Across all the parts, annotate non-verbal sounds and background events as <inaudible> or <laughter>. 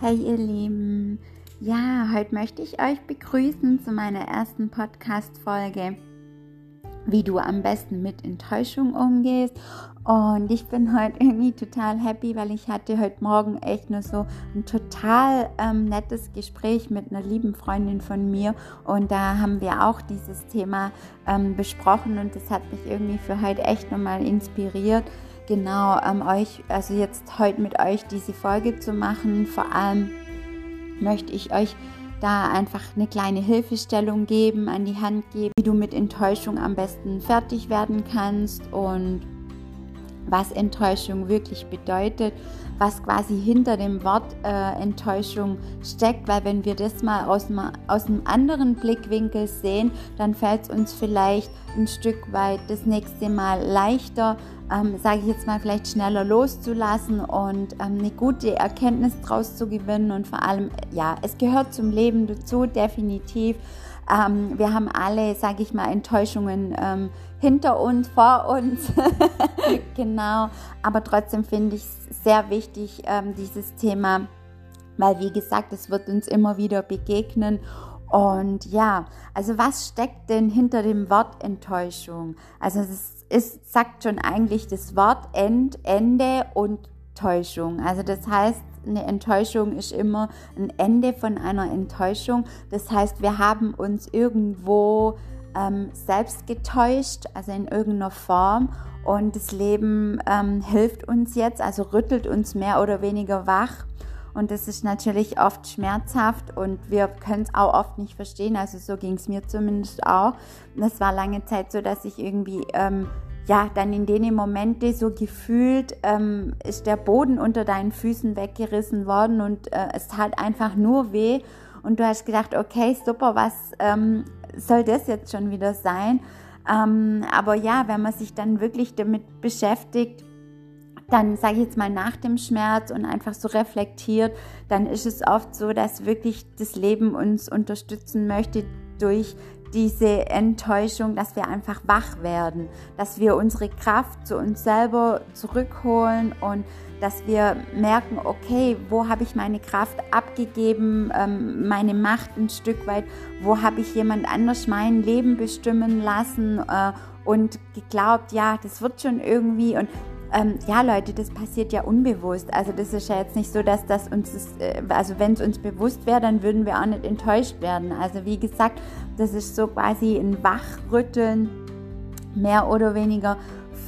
Hey ihr Lieben, ja, heute möchte ich euch begrüßen zu meiner ersten Podcast-Folge, wie du am besten mit Enttäuschung umgehst. Und ich bin heute irgendwie total happy, weil ich hatte heute Morgen echt nur so ein total ähm, nettes Gespräch mit einer lieben Freundin von mir. Und da haben wir auch dieses Thema ähm, besprochen und das hat mich irgendwie für heute echt nochmal inspiriert genau ähm, euch, also jetzt heute mit euch diese Folge zu machen. Vor allem möchte ich euch da einfach eine kleine Hilfestellung geben, an die Hand geben, wie du mit Enttäuschung am besten fertig werden kannst und was Enttäuschung wirklich bedeutet, was quasi hinter dem Wort äh, Enttäuschung steckt, weil wenn wir das mal aus, aus einem anderen Blickwinkel sehen, dann fällt es uns vielleicht ein Stück weit das nächste Mal leichter, ähm, sage ich jetzt mal, vielleicht schneller loszulassen und ähm, eine gute Erkenntnis daraus zu gewinnen und vor allem, ja, es gehört zum Leben dazu, definitiv. Ähm, wir haben alle, sage ich mal, Enttäuschungen ähm, hinter uns, vor uns. <laughs> genau. Aber trotzdem finde ich es sehr wichtig, ähm, dieses Thema, weil wie gesagt, es wird uns immer wieder begegnen. Und ja, also was steckt denn hinter dem Wort Enttäuschung? Also es ist, sagt schon eigentlich das Wort End, Ende und Täuschung. Also das heißt, eine Enttäuschung ist immer ein Ende von einer Enttäuschung. Das heißt, wir haben uns irgendwo ähm, selbst getäuscht, also in irgendeiner Form. Und das Leben ähm, hilft uns jetzt, also rüttelt uns mehr oder weniger wach. Und das ist natürlich oft schmerzhaft und wir können es auch oft nicht verstehen. Also so ging es mir zumindest auch. Das war lange Zeit so, dass ich irgendwie ähm, ja, dann in den Momenten so gefühlt, ähm, ist der Boden unter deinen Füßen weggerissen worden und äh, es tat einfach nur weh. Und du hast gedacht, okay, super, was ähm, soll das jetzt schon wieder sein? Ähm, aber ja, wenn man sich dann wirklich damit beschäftigt, dann sage ich jetzt mal nach dem Schmerz und einfach so reflektiert, dann ist es oft so, dass wirklich das Leben uns unterstützen möchte durch diese Enttäuschung, dass wir einfach wach werden, dass wir unsere Kraft zu uns selber zurückholen und dass wir merken, okay, wo habe ich meine Kraft abgegeben, ähm, meine Macht ein Stück weit, wo habe ich jemand anders mein Leben bestimmen lassen äh, und geglaubt, ja, das wird schon irgendwie und ähm, ja, Leute, das passiert ja unbewusst. Also das ist ja jetzt nicht so, dass das uns, ist, äh, also wenn es uns bewusst wäre, dann würden wir auch nicht enttäuscht werden. Also wie gesagt, das ist so quasi ein Wachrütteln, mehr oder weniger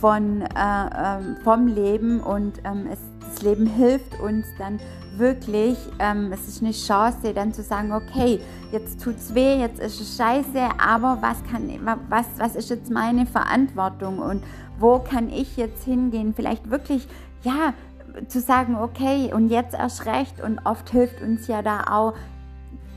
von, äh, ähm, vom Leben und ähm, es, Leben hilft uns dann wirklich, ähm, es ist eine Chance, dann zu sagen, okay, jetzt tut's weh, jetzt ist es scheiße, aber was kann, was, was ist jetzt meine Verantwortung und wo kann ich jetzt hingehen? Vielleicht wirklich, ja, zu sagen, okay, und jetzt erst recht und oft hilft uns ja da auch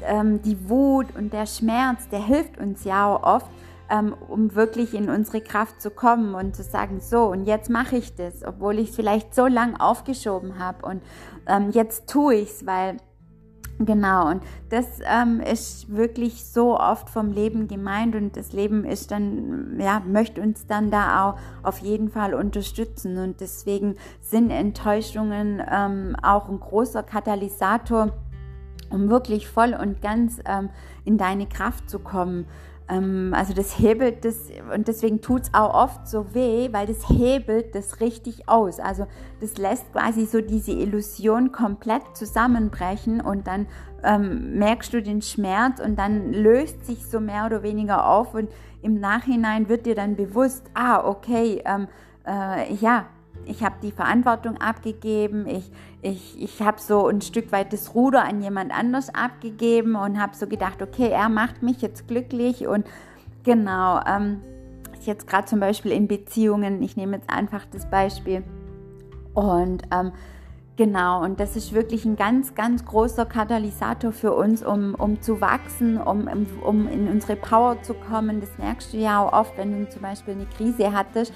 ähm, die Wut und der Schmerz, der hilft uns ja auch oft, ähm, um wirklich in unsere Kraft zu kommen und zu sagen, so, und jetzt mache ich das, obwohl ich es vielleicht so lange aufgeschoben habe und ähm, jetzt tue ich es, weil Genau, und das ähm, ist wirklich so oft vom Leben gemeint und das Leben ist dann, ja, möchte uns dann da auch auf jeden Fall unterstützen und deswegen sind Enttäuschungen ähm, auch ein großer Katalysator, um wirklich voll und ganz ähm, in deine Kraft zu kommen. Ähm, also das hebelt das, und deswegen tut es auch oft so weh, weil das hebelt das richtig aus. Also das lässt quasi so diese Illusion komplett zusammenbrechen und dann ähm, merkst du den Schmerz und dann löst sich so mehr oder weniger auf und im Nachhinein wird dir dann bewusst, ah, okay, ähm, äh, ja, ich habe die Verantwortung abgegeben, ich, ich, ich habe so ein Stück weit das Ruder an jemand anders abgegeben und habe so gedacht, okay, er macht mich jetzt glücklich. Und genau, ähm, jetzt gerade zum Beispiel in Beziehungen, ich nehme jetzt einfach das Beispiel. Und ähm, Genau, und das ist wirklich ein ganz, ganz großer Katalysator für uns, um, um zu wachsen, um, um in unsere Power zu kommen. Das merkst du ja auch oft, wenn du zum Beispiel eine Krise hattest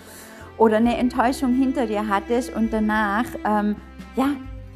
oder eine Enttäuschung hinter dir hattest und danach, ähm, ja,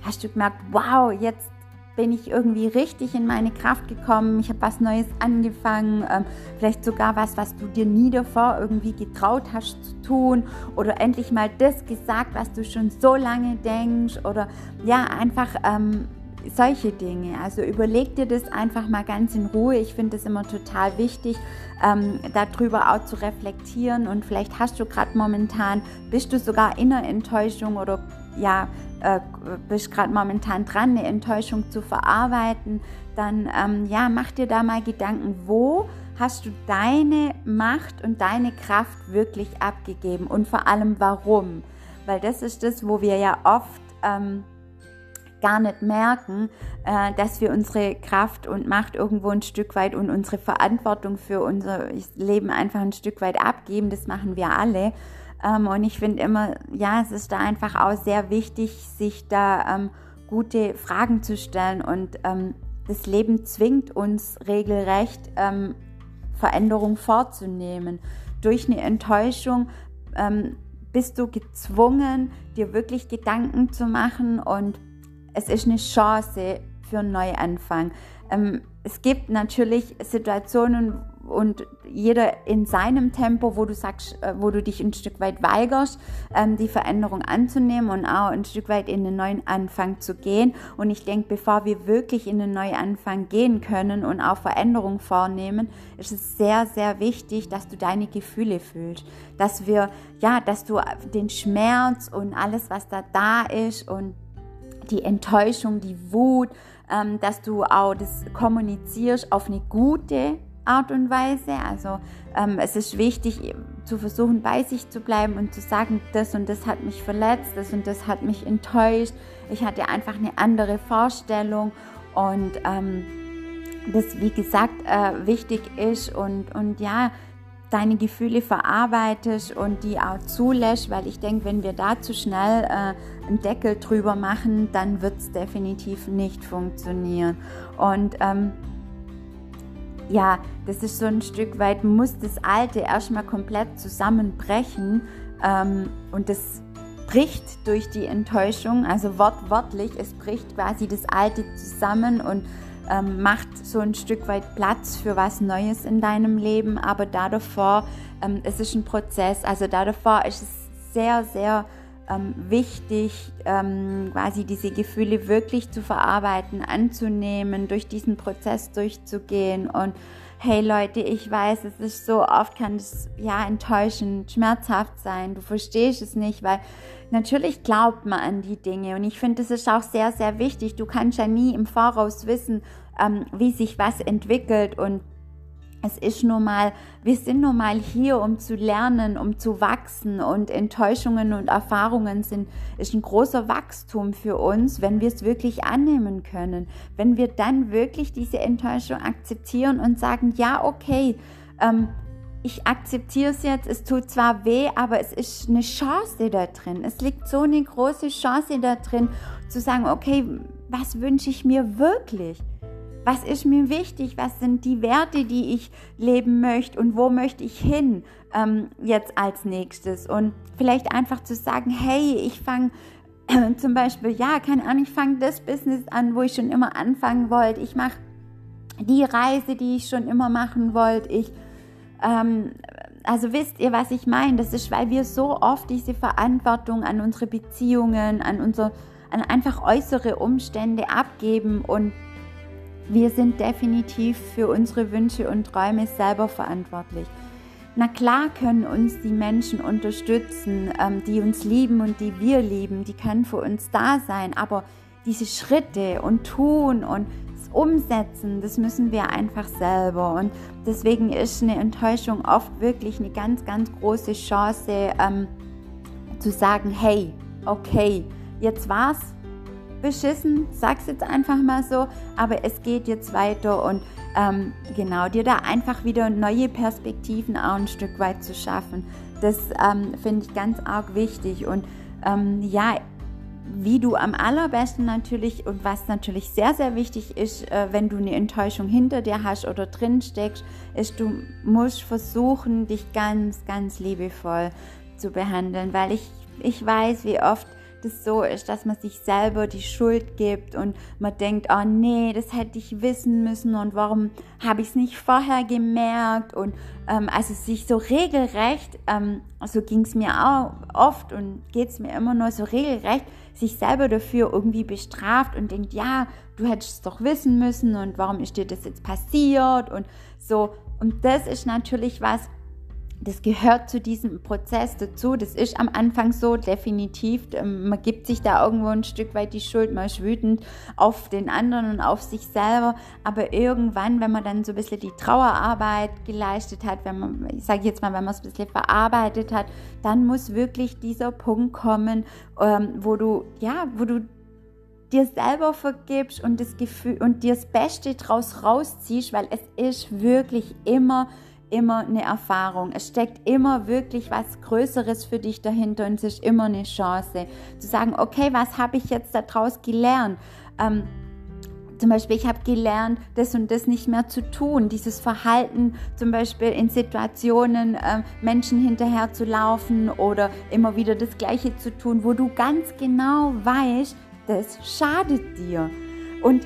hast du gemerkt, wow, jetzt bin ich irgendwie richtig in meine Kraft gekommen, ich habe was Neues angefangen, ähm, vielleicht sogar was, was du dir nie davor irgendwie getraut hast zu tun oder endlich mal das gesagt, was du schon so lange denkst oder ja, einfach ähm, solche Dinge. Also überleg dir das einfach mal ganz in Ruhe. Ich finde es immer total wichtig, ähm, darüber auch zu reflektieren. Und vielleicht hast du gerade momentan, bist du sogar in einer Enttäuschung oder ja, äh, bist gerade momentan dran, eine Enttäuschung zu verarbeiten. Dann ähm, ja, mach dir da mal Gedanken, wo hast du deine Macht und deine Kraft wirklich abgegeben und vor allem warum? Weil das ist das, wo wir ja oft ähm, gar nicht merken, äh, dass wir unsere Kraft und Macht irgendwo ein Stück weit und unsere Verantwortung für unser Leben einfach ein Stück weit abgeben. Das machen wir alle. Ähm, und ich finde immer, ja, es ist da einfach auch sehr wichtig, sich da ähm, gute Fragen zu stellen. Und ähm, das Leben zwingt uns regelrecht, Veränderung vorzunehmen. Durch eine Enttäuschung bist du gezwungen, dir wirklich Gedanken zu machen und es ist eine Chance für einen Neuanfang. Ähm, es gibt natürlich Situationen und jeder in seinem Tempo, wo du sagst, äh, wo du dich ein Stück weit weigerst, ähm, die Veränderung anzunehmen und auch ein Stück weit in den neuen Anfang zu gehen. Und ich denke, bevor wir wirklich in den neuen Anfang gehen können und auch Veränderung vornehmen, ist es sehr, sehr wichtig, dass du deine Gefühle fühlst, dass wir, ja, dass du den Schmerz und alles, was da da ist und die Enttäuschung, die Wut, ähm, dass du auch das kommunizierst auf eine gute Art und Weise. Also ähm, es ist wichtig zu versuchen, bei sich zu bleiben und zu sagen, das und das hat mich verletzt, das und das hat mich enttäuscht. Ich hatte einfach eine andere Vorstellung und ähm, das, wie gesagt, äh, wichtig ist und, und ja, deine Gefühle verarbeitest und die auch zulässt, weil ich denke, wenn wir da zu schnell äh, einen Deckel drüber machen, dann wird es definitiv nicht funktionieren. Und ähm, ja, das ist so ein Stück weit, muss das Alte erstmal komplett zusammenbrechen ähm, und das bricht durch die Enttäuschung, also wortwörtlich, es bricht quasi das Alte zusammen und ähm, macht so ein Stück weit Platz für was Neues in deinem Leben, aber da davor, ähm, es ist ein Prozess, also da davor ist es sehr, sehr ähm, wichtig, ähm, quasi diese Gefühle wirklich zu verarbeiten, anzunehmen, durch diesen Prozess durchzugehen und hey Leute, ich weiß, es ist so oft kann es ja enttäuschend, schmerzhaft sein. Du verstehst es nicht, weil natürlich glaubt man an die Dinge und ich finde, es ist auch sehr, sehr wichtig. Du kannst ja nie im Voraus wissen, ähm, wie sich was entwickelt und es ist nun mal, wir sind nun mal hier, um zu lernen, um zu wachsen und Enttäuschungen und Erfahrungen sind, ist ein großer Wachstum für uns, wenn wir es wirklich annehmen können. Wenn wir dann wirklich diese Enttäuschung akzeptieren und sagen, ja, okay, ähm, ich akzeptiere es jetzt, es tut zwar weh, aber es ist eine Chance da drin. Es liegt so eine große Chance da drin, zu sagen, okay, was wünsche ich mir wirklich? Was ist mir wichtig? Was sind die Werte, die ich leben möchte? Und wo möchte ich hin ähm, jetzt als nächstes? Und vielleicht einfach zu sagen, hey, ich fange <clears throat> äh, zum Beispiel, ja, keine Ahnung, ich fange das Business an, wo ich schon immer anfangen wollte. Ich mache die Reise, die ich schon immer machen wollte. Ich, ähm, also wisst ihr, was ich meine? Das ist, weil wir so oft diese Verantwortung an unsere Beziehungen, an unsere, an einfach äußere Umstände abgeben und wir sind definitiv für unsere Wünsche und Träume selber verantwortlich. Na klar können uns die Menschen unterstützen, ähm, die uns lieben und die wir lieben, die können für uns da sein, aber diese Schritte und tun und das Umsetzen, das müssen wir einfach selber. Und deswegen ist eine Enttäuschung oft wirklich eine ganz, ganz große Chance ähm, zu sagen, hey, okay, jetzt war's, beschissen, sag's jetzt einfach mal so, aber es geht jetzt weiter und ähm, genau, dir da einfach wieder neue Perspektiven auch ein Stück weit zu schaffen. Das ähm, finde ich ganz arg wichtig und ähm, ja, wie du am allerbesten natürlich und was natürlich sehr, sehr wichtig ist, äh, wenn du eine Enttäuschung hinter dir hast oder drin steckst, ist, du musst versuchen, dich ganz, ganz liebevoll zu behandeln, weil ich, ich weiß, wie oft das so ist, dass man sich selber die Schuld gibt und man denkt, oh nee, das hätte ich wissen müssen und warum habe ich es nicht vorher gemerkt und ähm, also sich so regelrecht, ähm, so ging es mir auch oft und geht es mir immer nur so regelrecht, sich selber dafür irgendwie bestraft und denkt, ja, du hättest es doch wissen müssen und warum ist dir das jetzt passiert und so. Und das ist natürlich was, das gehört zu diesem Prozess dazu. Das ist am Anfang so, definitiv. Ähm, man gibt sich da irgendwo ein Stück weit die Schuld, man ist wütend auf den anderen und auf sich selber. Aber irgendwann, wenn man dann so ein bisschen die Trauerarbeit geleistet hat, wenn man, ich sage jetzt mal, wenn man es ein bisschen verarbeitet hat, dann muss wirklich dieser Punkt kommen, ähm, wo du, ja, wo du dir selber vergibst und das Gefühl und dir das Beste draus rausziehst, weil es ist wirklich immer immer eine Erfahrung. Es steckt immer wirklich was Größeres für dich dahinter und es ist immer eine Chance zu sagen, okay, was habe ich jetzt daraus gelernt? Ähm, zum Beispiel, ich habe gelernt, das und das nicht mehr zu tun. Dieses Verhalten, zum Beispiel in Situationen, äh, Menschen hinterher zu laufen oder immer wieder das Gleiche zu tun, wo du ganz genau weißt, das schadet dir. Und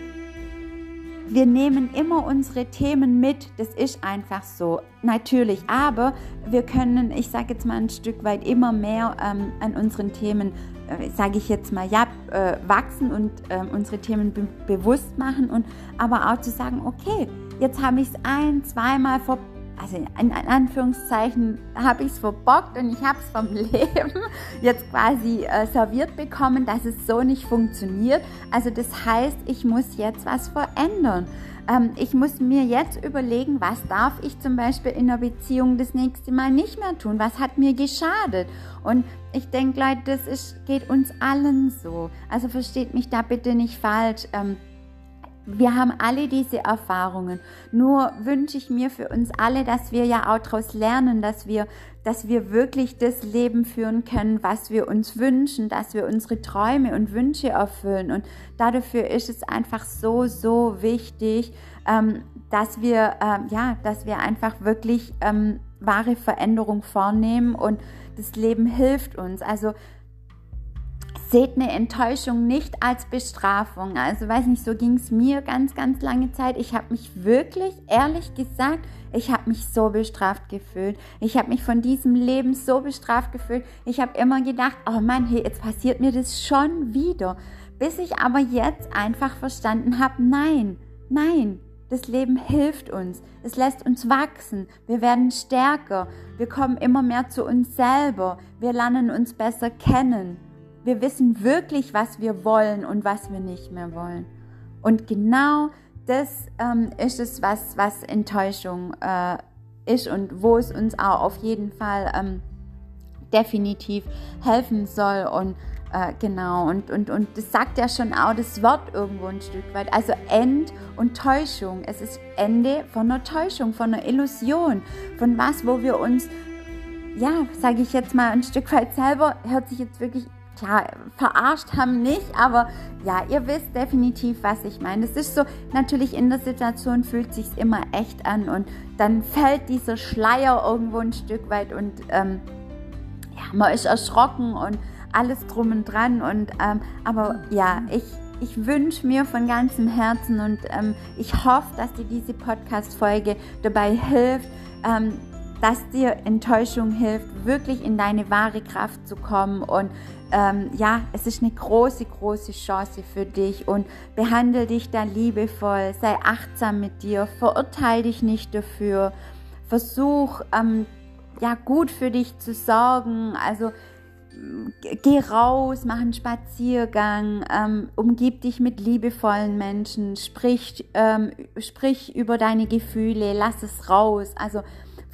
wir nehmen immer unsere Themen mit, das ist einfach so, natürlich, aber wir können, ich sage jetzt mal ein Stück weit immer mehr ähm, an unseren Themen, äh, sage ich jetzt mal, ja, äh, wachsen und äh, unsere Themen be bewusst machen und aber auch zu sagen, okay, jetzt habe ich es ein, zweimal vor also in, Anführungszeichen habe ich es verbockt und ich habe es vom <laughs> Leben jetzt quasi äh, serviert bekommen, dass es so nicht funktioniert. Also das heißt, ich muss jetzt was verändern. Ähm, ich muss mir jetzt überlegen, was darf ich zum Beispiel in einer Beziehung das nächste Mal nicht mehr tun? Was hat mir geschadet? Und ich denke, Leute, das ist, geht uns allen so. Also versteht mich da bitte nicht falsch. Ähm, wir haben alle diese Erfahrungen. Nur wünsche ich mir für uns alle, dass wir ja auch daraus lernen, dass wir, dass wir wirklich das Leben führen können, was wir uns wünschen, dass wir unsere Träume und Wünsche erfüllen. Und dafür ist es einfach so, so wichtig, ähm, dass wir, ähm, ja, dass wir einfach wirklich ähm, wahre Veränderung vornehmen und das Leben hilft uns. Also seht eine Enttäuschung nicht als Bestrafung. Also weiß nicht, so ging es mir ganz, ganz lange Zeit. Ich habe mich wirklich, ehrlich gesagt, ich habe mich so bestraft gefühlt. Ich habe mich von diesem Leben so bestraft gefühlt. Ich habe immer gedacht, oh Mann, hey, jetzt passiert mir das schon wieder. Bis ich aber jetzt einfach verstanden habe, nein, nein, das Leben hilft uns. Es lässt uns wachsen. Wir werden stärker. Wir kommen immer mehr zu uns selber. Wir lernen uns besser kennen wir wissen wirklich, was wir wollen und was wir nicht mehr wollen. Und genau das ähm, ist es, was, was Enttäuschung äh, ist und wo es uns auch auf jeden Fall ähm, definitiv helfen soll. Und äh, genau, und, und, und das sagt ja schon auch das Wort irgendwo ein Stück weit. Also End und Täuschung. Es ist Ende von einer Täuschung, von einer Illusion, von was, wo wir uns ja, sage ich jetzt mal ein Stück weit selber, hört sich jetzt wirklich klar, verarscht haben nicht, aber ja, ihr wisst definitiv, was ich meine. Es ist so, natürlich in der Situation fühlt sich immer echt an und dann fällt dieser Schleier irgendwo ein Stück weit und ähm, ja, man ist erschrocken und alles drum und dran und ähm, aber ja, ich ich wünsche mir von ganzem Herzen und ähm, ich hoffe, dass dir diese Podcast-Folge dabei hilft, ähm, dass dir Enttäuschung hilft, wirklich in deine wahre Kraft zu kommen. Und ähm, ja, es ist eine große, große Chance für dich und behandle dich da liebevoll, sei achtsam mit dir, verurteile dich nicht dafür, versuch ähm, ja gut für dich zu sorgen, also geh raus, mach einen Spaziergang, ähm, umgib dich mit liebevollen Menschen, sprich, ähm, sprich über deine Gefühle, lass es raus. Also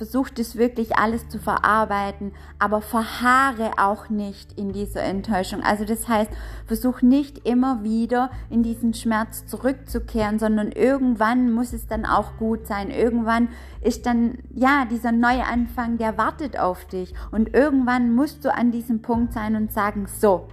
versuch das wirklich alles zu verarbeiten, aber verharre auch nicht in dieser Enttäuschung. Also das heißt, versuch nicht immer wieder in diesen Schmerz zurückzukehren, sondern irgendwann muss es dann auch gut sein. Irgendwann ist dann, ja, dieser Neuanfang, der wartet auf dich. Und irgendwann musst du an diesem Punkt sein und sagen, so,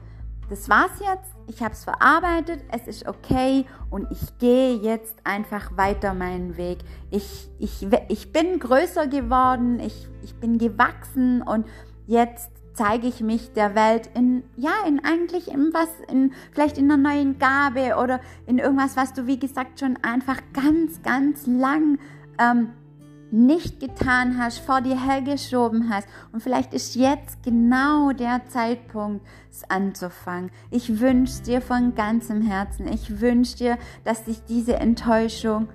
das war's jetzt, ich habe es verarbeitet, es ist okay und ich gehe jetzt einfach weiter meinen Weg. Ich, ich, ich bin größer geworden, ich, ich bin gewachsen und jetzt zeige ich mich der Welt in, ja, in eigentlich in was, in, vielleicht in einer neuen Gabe oder in irgendwas, was du, wie gesagt, schon einfach ganz, ganz lang ähm, nicht getan hast, vor dir hergeschoben hast. Und vielleicht ist jetzt genau der Zeitpunkt, es anzufangen. Ich wünsche dir von ganzem Herzen, ich wünsche dir, dass dich diese Enttäuschung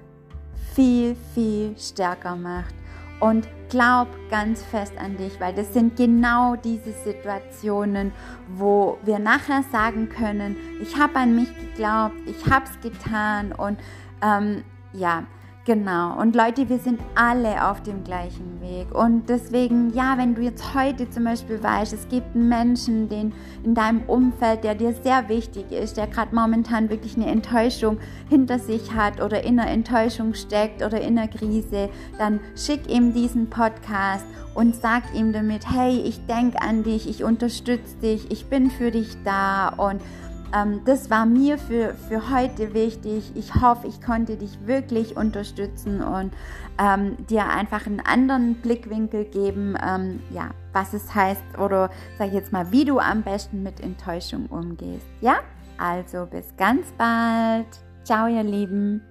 viel, viel stärker macht. Und glaub ganz fest an dich, weil das sind genau diese Situationen, wo wir nachher sagen können, ich habe an mich geglaubt, ich habe es getan und ähm, ja, Genau. Und Leute, wir sind alle auf dem gleichen Weg. Und deswegen, ja, wenn du jetzt heute zum Beispiel weißt, es gibt einen Menschen den, in deinem Umfeld, der dir sehr wichtig ist, der gerade momentan wirklich eine Enttäuschung hinter sich hat oder in einer Enttäuschung steckt oder in einer Krise, dann schick ihm diesen Podcast und sag ihm damit, hey, ich denke an dich, ich unterstütze dich, ich bin für dich da und ähm, das war mir für, für heute wichtig. Ich hoffe, ich konnte dich wirklich unterstützen und ähm, dir einfach einen anderen Blickwinkel geben, ähm, ja, was es heißt oder sag ich jetzt mal, wie du am besten mit Enttäuschung umgehst. Ja, also bis ganz bald. Ciao, ihr Lieben.